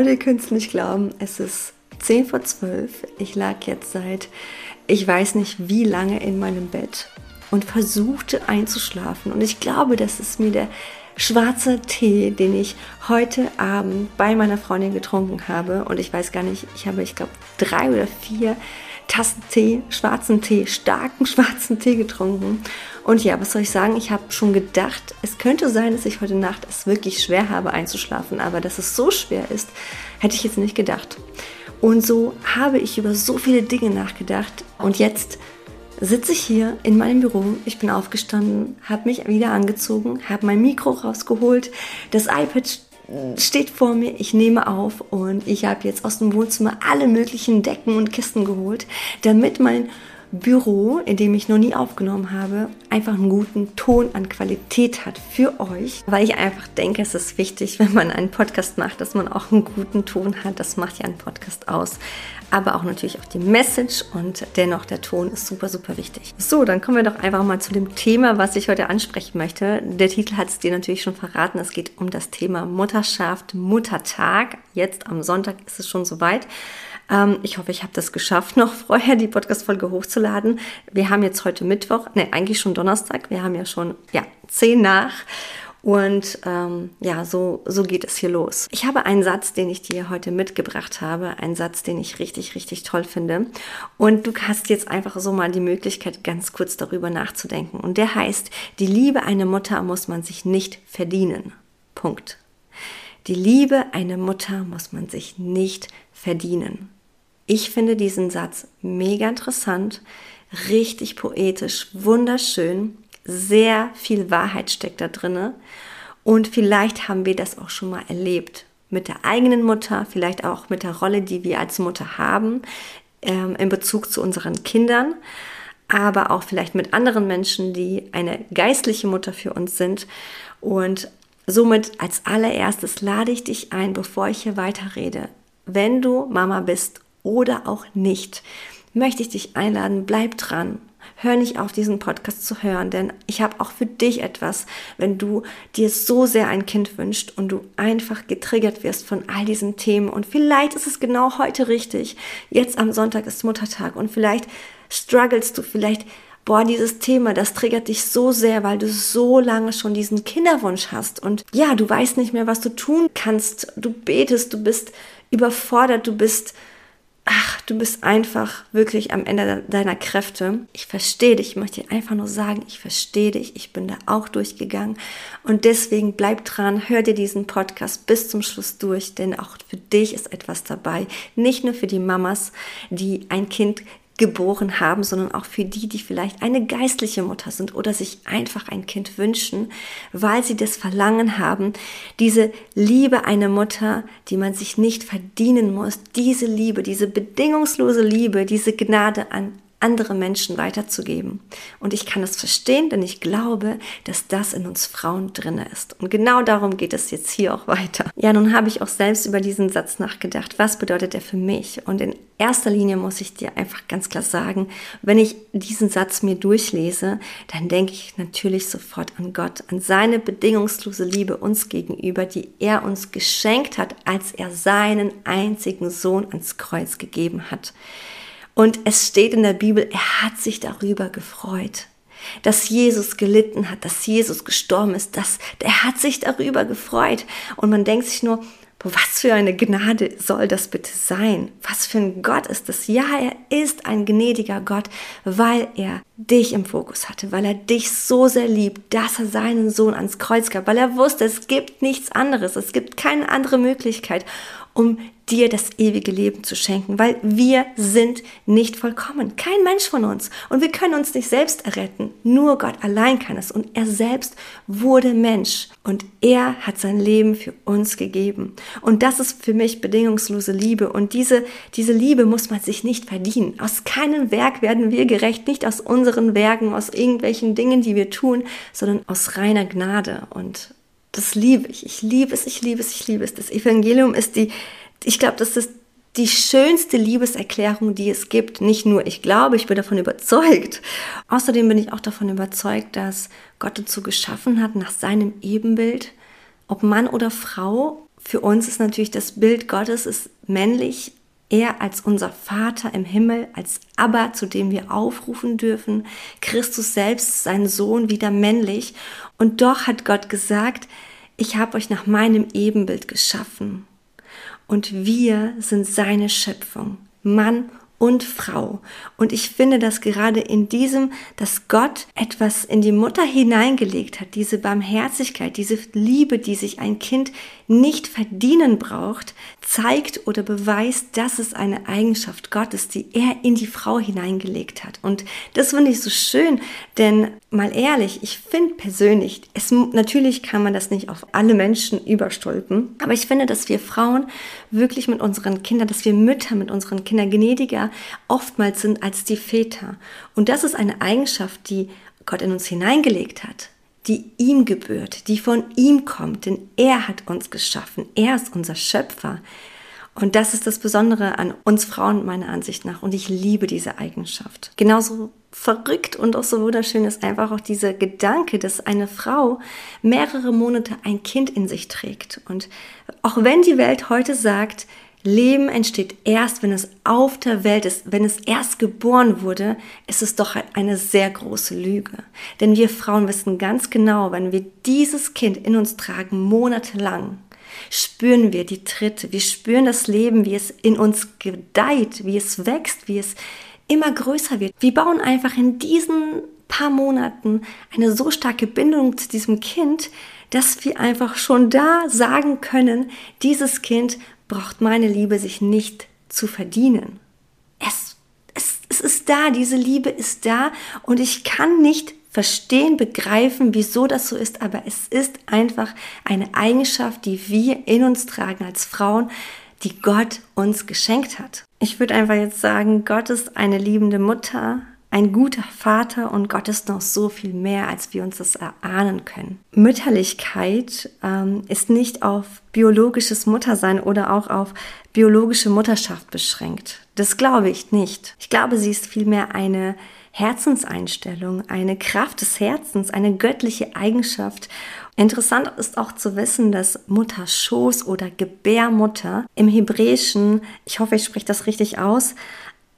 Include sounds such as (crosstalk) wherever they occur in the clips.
Leute, könnt es nicht glauben, es ist 10 vor 12. Ich lag jetzt seit, ich weiß nicht wie lange in meinem Bett und versuchte einzuschlafen. Und ich glaube, das ist mir der schwarze Tee, den ich heute Abend bei meiner Freundin getrunken habe. Und ich weiß gar nicht, ich habe, ich glaube, drei oder vier Tassen Tee, schwarzen Tee, starken (laughs) schwarzen Tee getrunken. Und ja, was soll ich sagen? Ich habe schon gedacht, es könnte sein, dass ich heute Nacht es wirklich schwer habe einzuschlafen, aber dass es so schwer ist, hätte ich jetzt nicht gedacht. Und so habe ich über so viele Dinge nachgedacht. Und jetzt sitze ich hier in meinem Büro. Ich bin aufgestanden, habe mich wieder angezogen, habe mein Mikro rausgeholt, das iPad steht vor mir, ich nehme auf und ich habe jetzt aus dem Wohnzimmer alle möglichen Decken und Kisten geholt, damit mein Büro, in dem ich noch nie aufgenommen habe, einfach einen guten Ton an Qualität hat für euch, weil ich einfach denke, es ist wichtig, wenn man einen Podcast macht, dass man auch einen guten Ton hat. Das macht ja einen Podcast aus. Aber auch natürlich auch die Message und dennoch der Ton ist super, super wichtig. So, dann kommen wir doch einfach mal zu dem Thema, was ich heute ansprechen möchte. Der Titel hat es dir natürlich schon verraten. Es geht um das Thema Mutterschaft, Muttertag. Jetzt am Sonntag ist es schon soweit. Ähm, ich hoffe, ich habe das geschafft, (laughs) noch vorher die Podcast-Folge hochzuladen. Wir haben jetzt heute Mittwoch, ne, eigentlich schon Donnerstag. Wir haben ja schon, ja, zehn nach. Und ähm, ja, so, so geht es hier los. Ich habe einen Satz, den ich dir heute mitgebracht habe, einen Satz, den ich richtig, richtig toll finde. Und du hast jetzt einfach so mal die Möglichkeit, ganz kurz darüber nachzudenken. Und der heißt, die Liebe einer Mutter muss man sich nicht verdienen. Punkt. Die Liebe einer Mutter muss man sich nicht verdienen. Ich finde diesen Satz mega interessant, richtig poetisch, wunderschön, sehr viel Wahrheit steckt da drinne und vielleicht haben wir das auch schon mal erlebt mit der eigenen Mutter, vielleicht auch mit der Rolle, die wir als Mutter haben ähm, in Bezug zu unseren Kindern, aber auch vielleicht mit anderen Menschen, die eine geistliche Mutter für uns sind und Somit als allererstes lade ich dich ein, bevor ich hier weiterrede. Wenn du Mama bist oder auch nicht, möchte ich dich einladen, bleib dran. Hör nicht auf, diesen Podcast zu hören, denn ich habe auch für dich etwas, wenn du dir so sehr ein Kind wünscht und du einfach getriggert wirst von all diesen Themen. Und vielleicht ist es genau heute richtig. Jetzt am Sonntag ist Muttertag und vielleicht strugglest du, vielleicht boah, dieses Thema, das triggert dich so sehr, weil du so lange schon diesen Kinderwunsch hast und ja, du weißt nicht mehr, was du tun kannst. Du betest, du bist überfordert, du bist, du bist einfach wirklich am Ende deiner Kräfte. Ich verstehe dich, ich möchte dir einfach nur sagen, ich verstehe dich, ich bin da auch durchgegangen und deswegen bleib dran, hör dir diesen Podcast bis zum Schluss durch, denn auch für dich ist etwas dabei. Nicht nur für die Mamas, die ein Kind geboren haben, sondern auch für die, die vielleicht eine geistliche Mutter sind oder sich einfach ein Kind wünschen, weil sie das Verlangen haben, diese Liebe einer Mutter, die man sich nicht verdienen muss, diese Liebe, diese bedingungslose Liebe, diese Gnade an andere Menschen weiterzugeben. Und ich kann das verstehen, denn ich glaube, dass das in uns Frauen drinne ist. Und genau darum geht es jetzt hier auch weiter. Ja, nun habe ich auch selbst über diesen Satz nachgedacht. Was bedeutet er für mich? Und in erster Linie muss ich dir einfach ganz klar sagen, wenn ich diesen Satz mir durchlese, dann denke ich natürlich sofort an Gott, an seine bedingungslose Liebe uns gegenüber, die er uns geschenkt hat, als er seinen einzigen Sohn ans Kreuz gegeben hat. Und es steht in der Bibel, er hat sich darüber gefreut, dass Jesus gelitten hat, dass Jesus gestorben ist, dass er hat sich darüber gefreut. Und man denkt sich nur, was für eine Gnade soll das bitte sein? Was für ein Gott ist das? Ja, er ist ein gnädiger Gott, weil er dich im Fokus hatte, weil er dich so sehr liebt, dass er seinen Sohn ans Kreuz gab, weil er wusste, es gibt nichts anderes, es gibt keine andere Möglichkeit, um dir das ewige Leben zu schenken, weil wir sind nicht vollkommen. Kein Mensch von uns. Und wir können uns nicht selbst erretten. Nur Gott allein kann es. Und er selbst wurde Mensch. Und er hat sein Leben für uns gegeben. Und das ist für mich bedingungslose Liebe. Und diese, diese Liebe muss man sich nicht verdienen. Aus keinem Werk werden wir gerecht. Nicht aus unseren Werken, aus irgendwelchen Dingen, die wir tun, sondern aus reiner Gnade. Und das liebe ich. Ich liebe es, ich liebe es, ich liebe es. Das Evangelium ist die, ich glaube, das ist die schönste Liebeserklärung, die es gibt. Nicht nur ich glaube, ich bin davon überzeugt. Außerdem bin ich auch davon überzeugt, dass Gott dazu geschaffen hat, nach seinem Ebenbild, ob Mann oder Frau, für uns ist natürlich das Bild Gottes ist männlich, er als unser Vater im Himmel, als Abba, zu dem wir aufrufen dürfen, Christus selbst, sein Sohn, wieder männlich. Und doch hat Gott gesagt, ich habe euch nach meinem Ebenbild geschaffen. Und wir sind seine Schöpfung, Mann und Frau. Und ich finde, dass gerade in diesem, dass Gott etwas in die Mutter hineingelegt hat, diese Barmherzigkeit, diese Liebe, die sich ein Kind nicht verdienen braucht, zeigt oder beweist, dass es eine Eigenschaft Gottes, die er in die Frau hineingelegt hat. Und das finde ich so schön, denn mal ehrlich, ich finde persönlich, es, natürlich kann man das nicht auf alle Menschen überstülpen, aber ich finde, dass wir Frauen wirklich mit unseren Kindern, dass wir Mütter mit unseren Kindern gnädiger oftmals sind als die Väter. Und das ist eine Eigenschaft, die Gott in uns hineingelegt hat, die ihm gebührt, die von ihm kommt, denn er hat uns geschaffen, er ist unser Schöpfer. Und das ist das Besondere an uns Frauen meiner Ansicht nach. Und ich liebe diese Eigenschaft. Genauso verrückt und auch so wunderschön ist einfach auch dieser Gedanke, dass eine Frau mehrere Monate ein Kind in sich trägt. Und auch wenn die Welt heute sagt, Leben entsteht erst, wenn es auf der Welt ist, wenn es erst geboren wurde, ist es doch eine sehr große Lüge. Denn wir Frauen wissen ganz genau, wenn wir dieses Kind in uns tragen, monatelang, spüren wir die Tritte, wir spüren das Leben, wie es in uns gedeiht, wie es wächst, wie es immer größer wird. Wir bauen einfach in diesen paar Monaten eine so starke Bindung zu diesem Kind, dass wir einfach schon da sagen können, dieses Kind braucht meine Liebe sich nicht zu verdienen. Es, es, es ist da, diese Liebe ist da und ich kann nicht verstehen, begreifen, wieso das so ist, aber es ist einfach eine Eigenschaft, die wir in uns tragen als Frauen, die Gott uns geschenkt hat. Ich würde einfach jetzt sagen, Gott ist eine liebende Mutter, ein guter Vater und Gott ist noch so viel mehr, als wir uns das erahnen können. Mütterlichkeit ähm, ist nicht auf biologisches Muttersein oder auch auf biologische Mutterschaft beschränkt. Das glaube ich nicht. Ich glaube, sie ist vielmehr eine Herzenseinstellung, eine Kraft des Herzens, eine göttliche Eigenschaft. Interessant ist auch zu wissen, dass Mutterschoß oder Gebärmutter im Hebräischen, ich hoffe, ich spreche das richtig aus,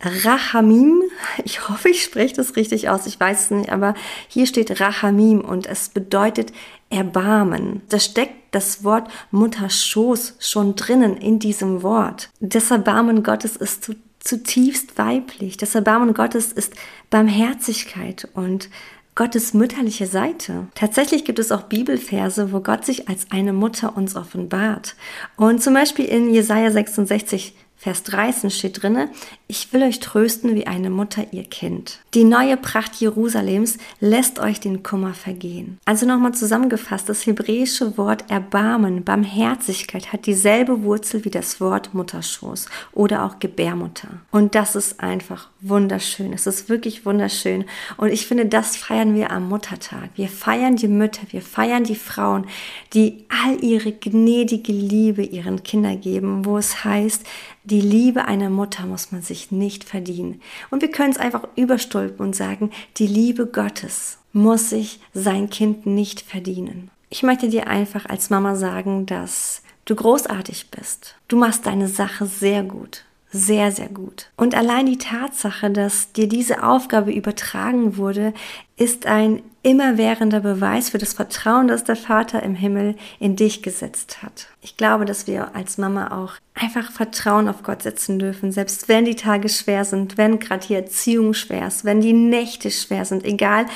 Rahamim, ich hoffe, ich spreche das richtig aus, ich weiß es nicht, aber hier steht Rahamim und es bedeutet Erbarmen. Da steckt das Wort Mutterschoß schon drinnen in diesem Wort. Das Erbarmen Gottes ist zutiefst weiblich. Das Erbarmen Gottes ist Barmherzigkeit und Gottes mütterliche Seite. Tatsächlich gibt es auch Bibelverse, wo Gott sich als eine Mutter uns offenbart. Und zum Beispiel in Jesaja 66, Vers 13 steht drinne, ich will euch trösten wie eine Mutter ihr Kind. Die neue Pracht Jerusalems lässt euch den Kummer vergehen. Also nochmal zusammengefasst, das hebräische Wort Erbarmen, Barmherzigkeit hat dieselbe Wurzel wie das Wort Mutterschoß oder auch Gebärmutter. Und das ist einfach wunderschön. Es ist wirklich wunderschön. Und ich finde, das feiern wir am Muttertag. Wir feiern die Mütter, wir feiern die Frauen, die all ihre gnädige Liebe ihren Kindern geben, wo es heißt, die Liebe einer Mutter muss man sich nicht verdienen. Und wir können es einfach überstülpen und sagen, die Liebe Gottes muss sich sein Kind nicht verdienen. Ich möchte dir einfach als Mama sagen, dass du großartig bist. Du machst deine Sache sehr gut sehr, sehr gut. Und allein die Tatsache, dass dir diese Aufgabe übertragen wurde, ist ein immerwährender Beweis für das Vertrauen, das der Vater im Himmel in dich gesetzt hat. Ich glaube, dass wir als Mama auch einfach Vertrauen auf Gott setzen dürfen, selbst wenn die Tage schwer sind, wenn gerade die Erziehung schwer ist, wenn die Nächte schwer sind, egal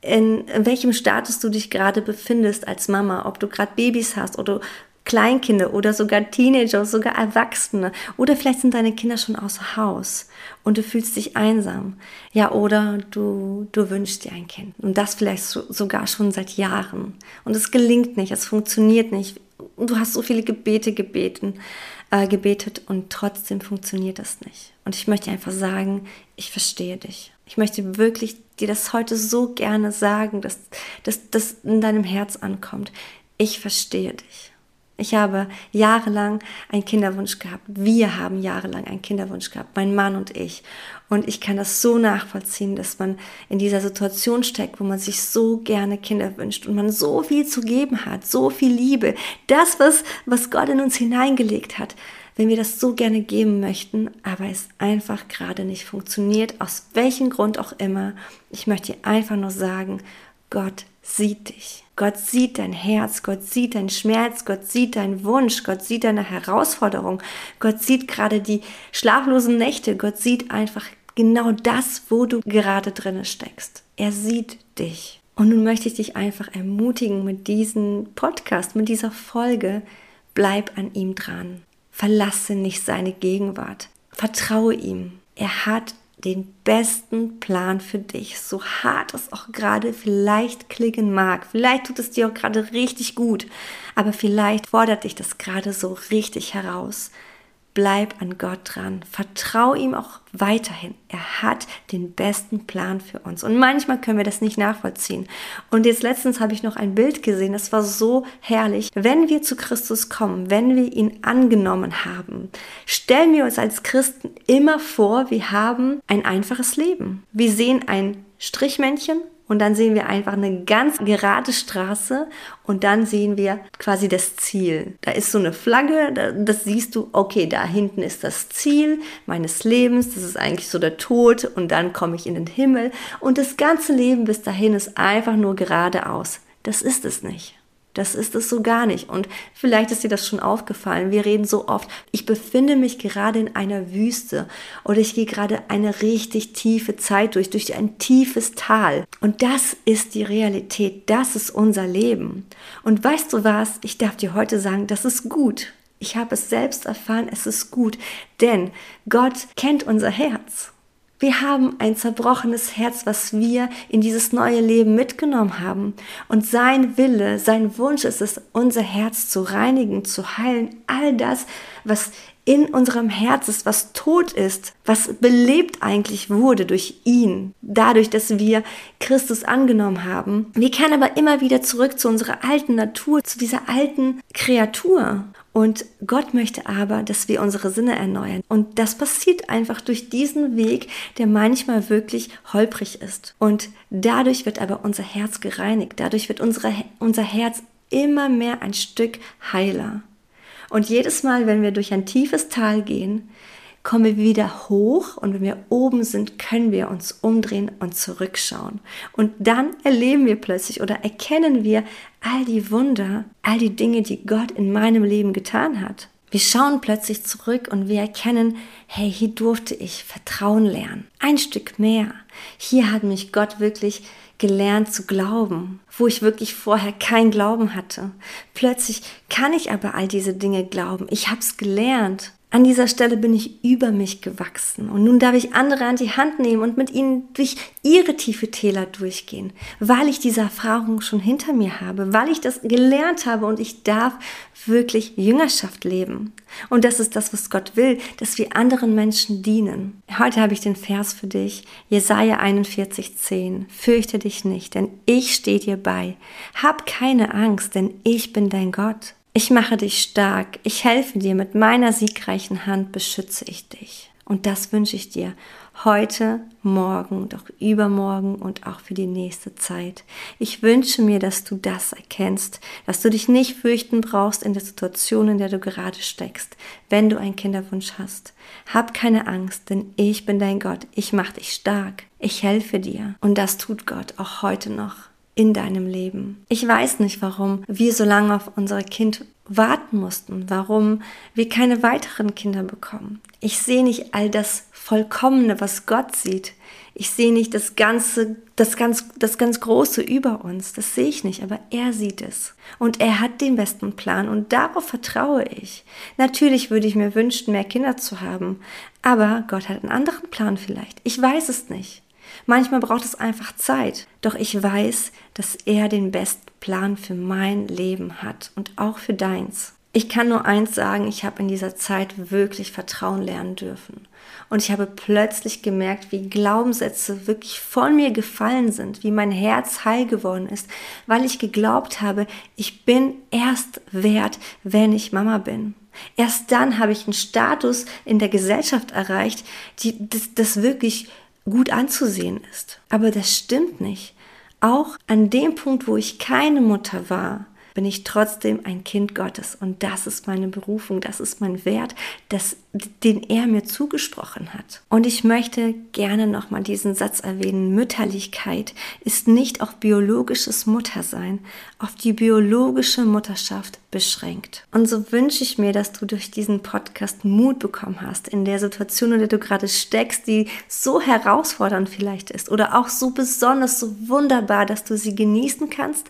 in welchem Status du dich gerade befindest als Mama, ob du gerade Babys hast oder Kleinkinder oder sogar Teenager, sogar Erwachsene. Oder vielleicht sind deine Kinder schon außer Haus und du fühlst dich einsam. Ja, oder du, du wünschst dir ein Kind. Und das vielleicht so, sogar schon seit Jahren. Und es gelingt nicht, es funktioniert nicht. Du hast so viele Gebete gebeten, äh, gebetet und trotzdem funktioniert das nicht. Und ich möchte einfach sagen, ich verstehe dich. Ich möchte wirklich dir das heute so gerne sagen, dass das in deinem Herz ankommt. Ich verstehe dich. Ich habe jahrelang einen Kinderwunsch gehabt. Wir haben jahrelang einen Kinderwunsch gehabt, mein Mann und ich. Und ich kann das so nachvollziehen, dass man in dieser Situation steckt, wo man sich so gerne Kinder wünscht und man so viel zu geben hat, so viel Liebe. Das, was, was Gott in uns hineingelegt hat. Wenn wir das so gerne geben möchten, aber es einfach gerade nicht funktioniert, aus welchem Grund auch immer. Ich möchte dir einfach nur sagen, Gott sieht dich. Gott sieht dein Herz, Gott sieht deinen Schmerz, Gott sieht deinen Wunsch, Gott sieht deine Herausforderung, Gott sieht gerade die schlaflosen Nächte, Gott sieht einfach genau das, wo du gerade drinne steckst. Er sieht dich. Und nun möchte ich dich einfach ermutigen mit diesem Podcast, mit dieser Folge, bleib an ihm dran. Verlasse nicht seine Gegenwart. Vertraue ihm. Er hat den besten Plan für dich, so hart es auch gerade vielleicht klingen mag. Vielleicht tut es dir auch gerade richtig gut, aber vielleicht fordert dich das gerade so richtig heraus. Bleib an Gott dran. Vertrau ihm auch weiterhin. Er hat den besten Plan für uns. Und manchmal können wir das nicht nachvollziehen. Und jetzt letztens habe ich noch ein Bild gesehen, das war so herrlich. Wenn wir zu Christus kommen, wenn wir ihn angenommen haben, stellen wir uns als Christen immer vor, wir haben ein einfaches Leben. Wir sehen ein Strichmännchen und dann sehen wir einfach eine ganz gerade Straße und dann sehen wir quasi das Ziel. Da ist so eine Flagge, das siehst du, okay, da hinten ist das Ziel meines Lebens, das ist eigentlich so der Tod und dann komme ich in den Himmel und das ganze Leben bis dahin ist einfach nur geradeaus. Das ist es nicht. Das ist es so gar nicht. Und vielleicht ist dir das schon aufgefallen. Wir reden so oft, ich befinde mich gerade in einer Wüste oder ich gehe gerade eine richtig tiefe Zeit durch, durch ein tiefes Tal. Und das ist die Realität. Das ist unser Leben. Und weißt du was? Ich darf dir heute sagen, das ist gut. Ich habe es selbst erfahren, es ist gut, denn Gott kennt unser Herz. Wir haben ein zerbrochenes Herz, was wir in dieses neue Leben mitgenommen haben. Und sein Wille, sein Wunsch ist es, unser Herz zu reinigen, zu heilen. All das, was in unserem Herz ist, was tot ist, was belebt eigentlich wurde durch ihn, dadurch, dass wir Christus angenommen haben. Wir kehren aber immer wieder zurück zu unserer alten Natur, zu dieser alten Kreatur. Und Gott möchte aber, dass wir unsere Sinne erneuern. Und das passiert einfach durch diesen Weg, der manchmal wirklich holprig ist. Und dadurch wird aber unser Herz gereinigt. Dadurch wird unsere, unser Herz immer mehr ein Stück heiler. Und jedes Mal, wenn wir durch ein tiefes Tal gehen, kommen wir wieder hoch und wenn wir oben sind, können wir uns umdrehen und zurückschauen. Und dann erleben wir plötzlich oder erkennen wir all die Wunder, all die Dinge, die Gott in meinem Leben getan hat. Wir schauen plötzlich zurück und wir erkennen, hey, hier durfte ich Vertrauen lernen. Ein Stück mehr. Hier hat mich Gott wirklich gelernt zu glauben, wo ich wirklich vorher kein Glauben hatte. Plötzlich kann ich aber all diese Dinge glauben. Ich habe es gelernt. An dieser Stelle bin ich über mich gewachsen und nun darf ich andere an die Hand nehmen und mit ihnen durch ihre tiefe Täler durchgehen, weil ich diese Erfahrung schon hinter mir habe, weil ich das gelernt habe und ich darf wirklich Jüngerschaft leben. Und das ist das, was Gott will, dass wir anderen Menschen dienen. Heute habe ich den Vers für dich, Jesaja 41,10. Fürchte dich nicht, denn ich stehe dir bei. Hab keine Angst, denn ich bin dein Gott. Ich mache dich stark, ich helfe dir, mit meiner siegreichen Hand beschütze ich dich. Und das wünsche ich dir heute, morgen, doch übermorgen und auch für die nächste Zeit. Ich wünsche mir, dass du das erkennst, dass du dich nicht fürchten brauchst in der Situation, in der du gerade steckst, wenn du einen Kinderwunsch hast. Hab keine Angst, denn ich bin dein Gott, ich mache dich stark, ich helfe dir. Und das tut Gott auch heute noch in deinem Leben. Ich weiß nicht, warum wir so lange auf unser Kind warten mussten, warum wir keine weiteren Kinder bekommen. Ich sehe nicht all das Vollkommene, was Gott sieht. Ich sehe nicht das ganze, das ganz, das ganz Große über uns. Das sehe ich nicht, aber er sieht es. Und er hat den besten Plan und darauf vertraue ich. Natürlich würde ich mir wünschen, mehr Kinder zu haben, aber Gott hat einen anderen Plan vielleicht. Ich weiß es nicht. Manchmal braucht es einfach Zeit. Doch ich weiß, dass er den besten Plan für mein Leben hat und auch für deins. Ich kann nur eins sagen, ich habe in dieser Zeit wirklich Vertrauen lernen dürfen. Und ich habe plötzlich gemerkt, wie Glaubenssätze wirklich von mir gefallen sind, wie mein Herz heil geworden ist, weil ich geglaubt habe, ich bin erst wert, wenn ich Mama bin. Erst dann habe ich einen Status in der Gesellschaft erreicht, die, das, das wirklich gut anzusehen ist. Aber das stimmt nicht. Auch an dem Punkt, wo ich keine Mutter war, bin ich trotzdem ein Kind Gottes. Und das ist meine Berufung, das ist mein Wert, das, den er mir zugesprochen hat. Und ich möchte gerne nochmal diesen Satz erwähnen. Mütterlichkeit ist nicht auf biologisches Muttersein, auf die biologische Mutterschaft beschränkt. Und so wünsche ich mir, dass du durch diesen Podcast Mut bekommen hast in der Situation, in der du gerade steckst, die so herausfordernd vielleicht ist oder auch so besonders, so wunderbar, dass du sie genießen kannst,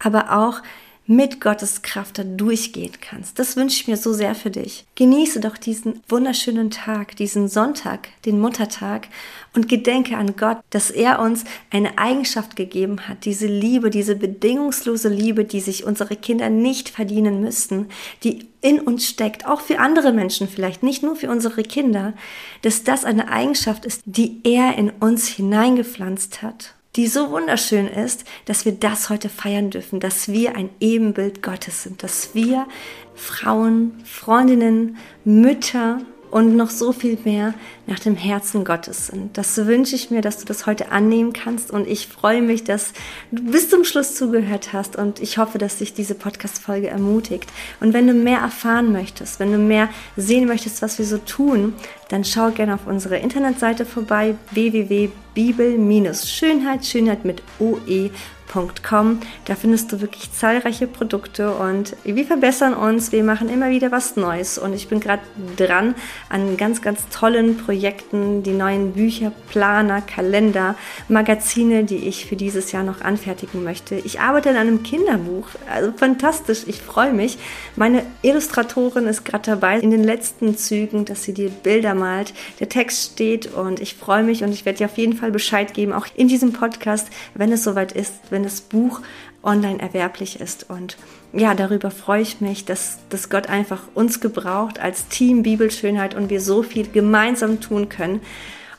aber auch mit Gottes Kraft da durchgehen kannst. Das wünsche ich mir so sehr für dich. Genieße doch diesen wunderschönen Tag, diesen Sonntag, den Muttertag und gedenke an Gott, dass er uns eine Eigenschaft gegeben hat, diese Liebe, diese bedingungslose Liebe, die sich unsere Kinder nicht verdienen müssten, die in uns steckt, auch für andere Menschen vielleicht, nicht nur für unsere Kinder, dass das eine Eigenschaft ist, die er in uns hineingepflanzt hat die so wunderschön ist, dass wir das heute feiern dürfen, dass wir ein Ebenbild Gottes sind, dass wir Frauen, Freundinnen, Mütter und noch so viel mehr nach dem Herzen Gottes sind. Das wünsche ich mir, dass du das heute annehmen kannst und ich freue mich, dass du bis zum Schluss zugehört hast und ich hoffe, dass dich diese Podcast-Folge ermutigt. Und wenn du mehr erfahren möchtest, wenn du mehr sehen möchtest, was wir so tun, dann schau gerne auf unsere Internetseite vorbei www.bibel-schönheit, Schönheit mit OE www.wildwasser.com. Da findest du wirklich zahlreiche Produkte und wir verbessern uns, wir machen immer wieder was Neues und ich bin gerade dran an ganz, ganz tollen Projekten, die neuen Bücher, Planer, Kalender, Magazine, die ich für dieses Jahr noch anfertigen möchte. Ich arbeite an einem Kinderbuch, also fantastisch, ich freue mich. Meine Illustratorin ist gerade dabei, in den letzten Zügen, dass sie die Bilder malt. Der Text steht und ich freue mich und ich werde dir auf jeden Fall Bescheid geben, auch in diesem Podcast, wenn es soweit ist, das Buch online erwerblich ist. Und ja, darüber freue ich mich, dass, dass Gott einfach uns gebraucht als Team Bibelschönheit und wir so viel gemeinsam tun können.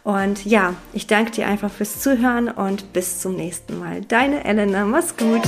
Und ja, ich danke dir einfach fürs Zuhören und bis zum nächsten Mal. Deine Elena, mach's gut.